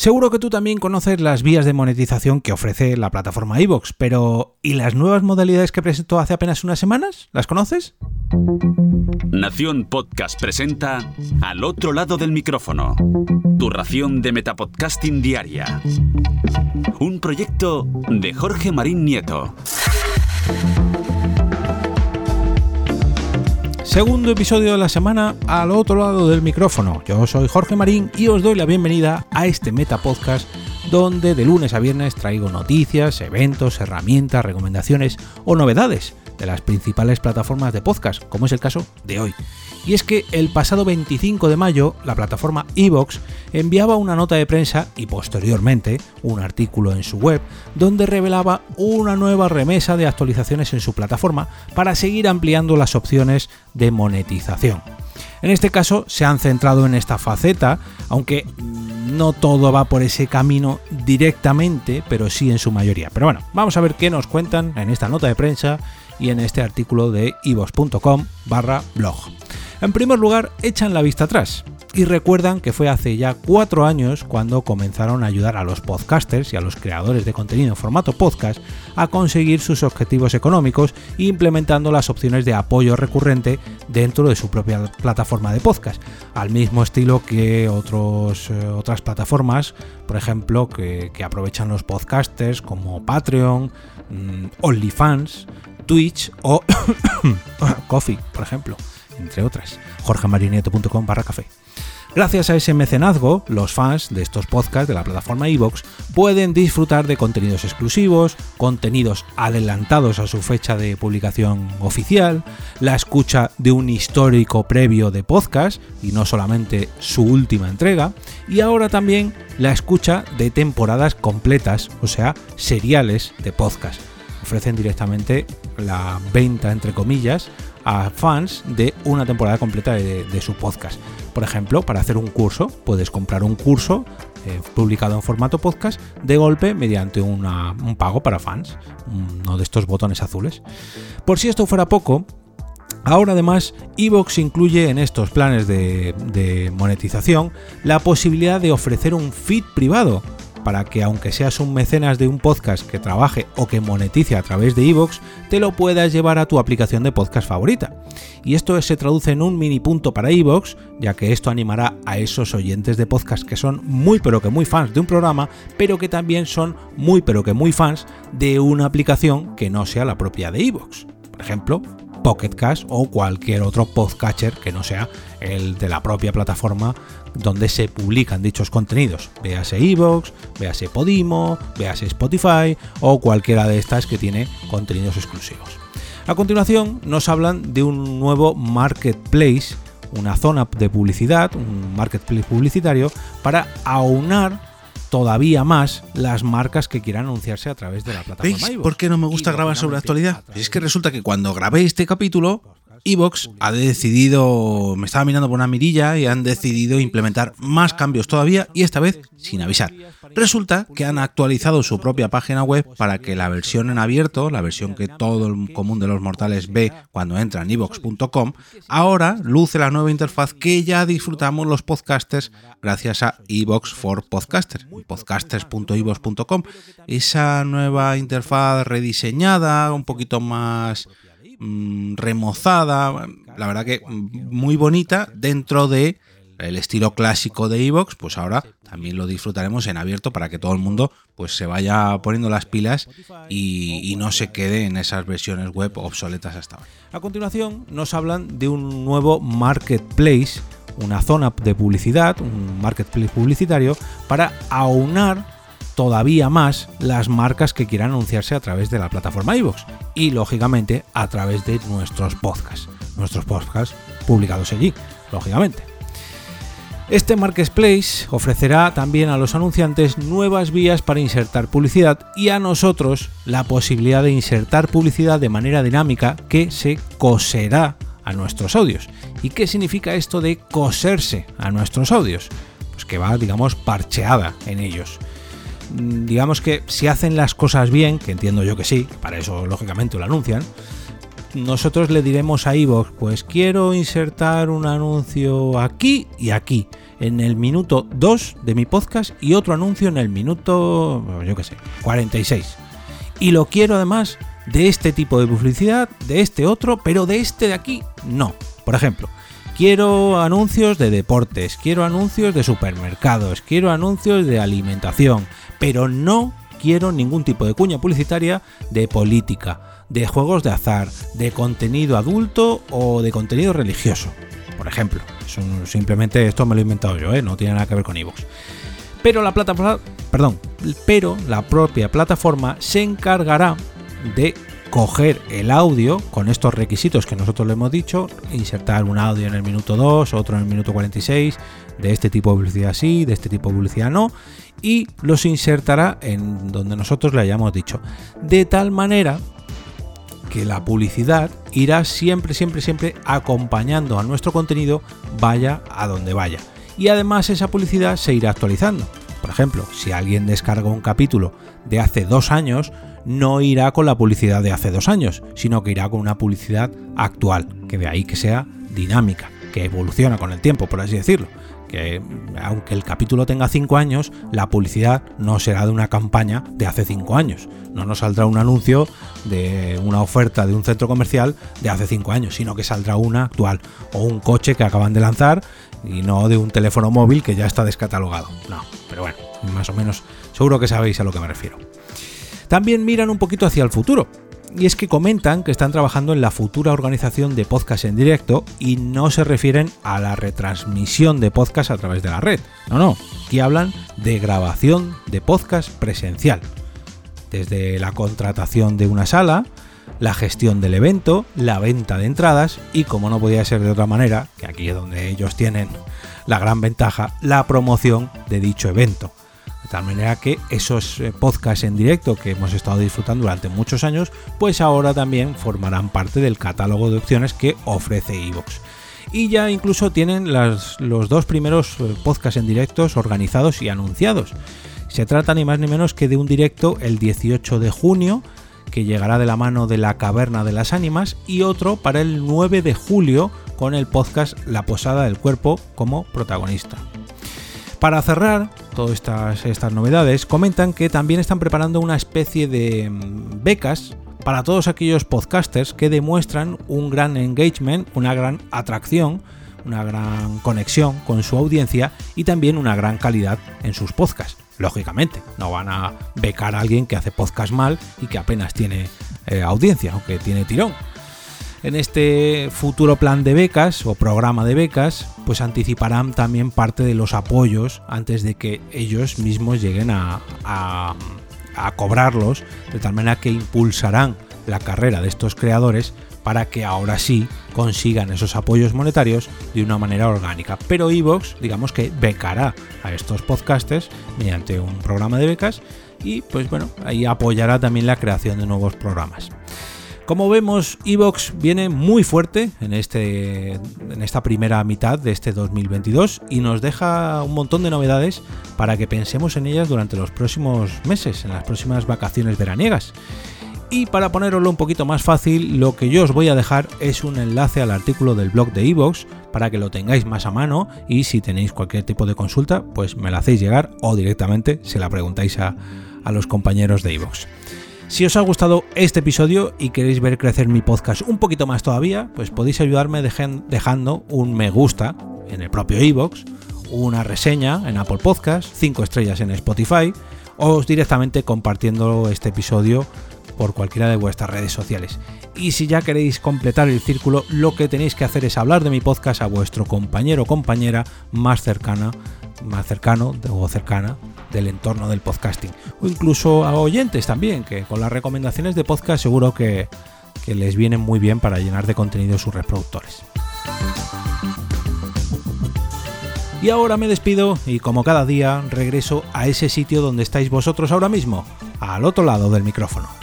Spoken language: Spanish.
Seguro que tú también conoces las vías de monetización que ofrece la plataforma iVoox, pero ¿y las nuevas modalidades que presentó hace apenas unas semanas? ¿Las conoces? Nación Podcast presenta Al otro lado del micrófono, tu ración de Metapodcasting diaria. Un proyecto de Jorge Marín Nieto. Segundo episodio de la semana al otro lado del micrófono. Yo soy Jorge Marín y os doy la bienvenida a este Meta Podcast donde de lunes a viernes traigo noticias, eventos, herramientas, recomendaciones o novedades de las principales plataformas de podcast, como es el caso de hoy. Y es que el pasado 25 de mayo la plataforma Evox enviaba una nota de prensa y posteriormente un artículo en su web donde revelaba una nueva remesa de actualizaciones en su plataforma para seguir ampliando las opciones de monetización. En este caso se han centrado en esta faceta, aunque no todo va por ese camino directamente, pero sí en su mayoría. Pero bueno, vamos a ver qué nos cuentan en esta nota de prensa y en este artículo de ivos.com barra blog. En primer lugar, echan la vista atrás y recuerdan que fue hace ya cuatro años cuando comenzaron a ayudar a los podcasters y a los creadores de contenido en formato podcast a conseguir sus objetivos económicos implementando las opciones de apoyo recurrente dentro de su propia plataforma de podcast, al mismo estilo que otros, eh, otras plataformas, por ejemplo, que, aprovechan los podcasters como Patreon, mmm, OnlyFans, Twitch o Coffee, por ejemplo entre otras. jorgemarinieto.com barra. Gracias a ese mecenazgo, los fans de estos podcasts de la plataforma iVoox pueden disfrutar de contenidos exclusivos, contenidos adelantados a su fecha de publicación oficial, la escucha de un histórico previo de podcast y no solamente su última entrega, y ahora también la escucha de temporadas completas, o sea, seriales de podcast. Ofrecen directamente la venta, entre comillas, a fans de una temporada completa de, su podcast. Por ejemplo, para hacer un curso, puedes comprar un curso eh, publicado en formato podcast de golpe mediante un pago para fans, uno de estos botones azules. Por si esto fuera poco, Ahora además, Evox incluye en estos planes de, de, monetización la posibilidad de ofrecer un feed privado para que aunque seas un mecenas de un podcast que trabaje o que monetice a través de iVoox, te lo puedas llevar a tu aplicación de podcast favorita. Y esto se traduce en un mini punto para iVoox, ya que esto animará a esos oyentes de podcast que son muy pero que muy fans de un programa, pero que también son muy pero que muy fans de una aplicación que no sea la propia de iVoox. Por ejemplo, Pocket Cast o cualquier otro podcatcher que no sea el de la propia plataforma donde se publican dichos contenidos. Véase Evox, véase Podimo, véase Spotify o cualquiera de estas que tiene contenidos exclusivos. A continuación nos hablan de un nuevo marketplace, una zona de publicidad, un marketplace publicitario para aunar todavía más las marcas que quieran anunciarse a través de la plataforma. ¿Veis por qué no me gusta grabar sobre actualidad? Es que resulta que cuando grabé este capítulo Evox ha decidido, me estaba mirando por una mirilla y han decidido implementar más cambios todavía y esta vez sin avisar. Resulta que han actualizado su propia página web para que la versión en abierto, la versión que todo el común de los mortales ve cuando entra en evox.com, ahora luce la nueva interfaz que ya disfrutamos los podcasters gracias a Evox for Podcaster, podcasters.evox.com. Esa nueva interfaz rediseñada, un poquito más mmm, remozada, la verdad que muy bonita dentro de el estilo clásico de Evox, pues ahora también lo disfrutaremos en abierto para que todo el mundo pues se vaya poniendo las pilas y, y, no se quede en esas versiones web obsoletas hasta ahora. A continuación nos hablan de un nuevo marketplace, una zona de publicidad, un marketplace publicitario para aunar todavía más las marcas que quieran anunciarse a través de la plataforma iVoox y lógicamente a través de nuestros podcasts, nuestros podcasts publicados allí, lógicamente. Este Marketplace ofrecerá también a los anunciantes nuevas vías para insertar publicidad y a nosotros la posibilidad de insertar publicidad de manera dinámica que se coserá a nuestros audios. ¿Y qué significa esto de coserse a nuestros audios? Pues que va, digamos, parcheada en ellos digamos que si hacen las cosas bien, que entiendo yo que sí, para eso lógicamente lo anuncian, nosotros le diremos a iVoox, pues quiero insertar un anuncio aquí y aquí, en el minuto 2 de mi podcast y otro anuncio en el minuto, yo qué sé, 46. Y lo quiero además de este tipo de publicidad, de este otro, pero de este de aquí no. Por ejemplo, quiero anuncios de deportes, quiero anuncios de supermercados, quiero anuncios de alimentación, pero no quiero ningún tipo de cuña publicitaria de política, de juegos de azar, de contenido adulto o de contenido religioso, por ejemplo. simplemente esto me lo he inventado yo, ¿eh? no tiene nada que ver con iVoox. Pero la plataforma, perdón, pero la propia plataforma se encargará de coger el audio con estos requisitos que nosotros le hemos dicho, insertar un audio en el minuto 2, otro en el minuto 46, de este tipo de publicidad sí, de este tipo de publicidad no, y los insertará en donde nosotros le hayamos dicho. De tal manera que la publicidad irá siempre, siempre, siempre acompañando a nuestro contenido, vaya a donde vaya. Y además esa publicidad se irá actualizando. Por ejemplo, si alguien descarga un capítulo de hace dos años, no irá con la publicidad de hace dos años, sino que irá con una publicidad actual, que de ahí que sea dinámica, que evoluciona con el tiempo, por así decirlo. Que aunque el capítulo tenga cinco años, la publicidad no será de una campaña de hace cinco años. No nos saldrá un anuncio de una oferta de un centro comercial de hace cinco años, sino que saldrá una actual o un coche que acaban de lanzar y no de un teléfono móvil que ya está descatalogado. No, pero bueno, más o menos seguro que sabéis a lo que me refiero. También miran un poquito hacia el futuro. Y es que comentan que están trabajando en la futura organización de podcast en directo y no se refieren a la retransmisión de podcast a través de la red. No, no, aquí hablan de grabación de podcast presencial. Desde la contratación de una sala, la gestión del evento, la venta de entradas y, como no podía ser de otra manera, que aquí es donde ellos tienen la gran ventaja, la promoción de dicho evento. Tal manera que esos eh, podcasts en directo que hemos estado disfrutando durante muchos años, pues ahora también formarán parte del catálogo de opciones que ofrece Evox. Y ya incluso tienen los dos primeros eh, podcasts en directos organizados y anunciados. Se trata ni más ni menos que de un directo el 18 de junio que llegará de la mano de la Caverna de las Ánimas y otro para el 9 de julio con el podcast La Posada del Cuerpo como protagonista. Para cerrar todas estas, estas novedades, comentan que también están preparando una especie de mm, becas para todos aquellos podcasters que demuestran un gran engagement, una gran atracción, una gran conexión con su audiencia y también una gran calidad en sus podcasts. Lógicamente, no van a becar a alguien que hace podcast mal y que apenas tiene eh, audiencia, aunque tiene tirón en este futuro plan de becas o programa de becas, pues anticiparán también parte de los apoyos antes de que ellos mismos lleguen a, cobrarlos, de tal manera que impulsarán la carrera de estos creadores para que ahora sí consigan esos apoyos monetarios de una manera orgánica. Pero Evox, digamos que becará a estos podcasters mediante un programa de becas y pues bueno, ahí apoyará también la creación de nuevos programas. Como vemos, Evox viene muy fuerte en, este, en esta primera mitad de este 2022 y nos deja un montón de novedades para que pensemos en ellas durante los próximos meses, en las próximas vacaciones veraniegas. Y para poneroslo un poquito más fácil, lo que yo os voy a dejar es un enlace al artículo del blog de Evox para que lo tengáis más a mano y si tenéis cualquier tipo de consulta, pues me la hacéis llegar o directamente se la preguntáis a, a los compañeros de Evox. Si os ha gustado este episodio y queréis ver crecer mi podcast un poquito más todavía, pues podéis ayudarme dejando un me gusta en el propio iVoox, una reseña en Apple Podcast, 5 estrellas en Spotify o directamente compartiendo este episodio por cualquiera de vuestras redes sociales. Y si ya queréis completar el círculo, lo que tenéis que hacer es hablar de mi podcast a vuestro compañero o compañera más cercana, más cercano o cercana del entorno del podcasting. O incluso a oyentes también, que con las recomendaciones de podcast seguro que, que les vienen muy bien para llenar de contenido sus reproductores. Y ahora me despido y como cada día regreso a ese sitio donde estáis vosotros ahora mismo, al otro lado del micrófono.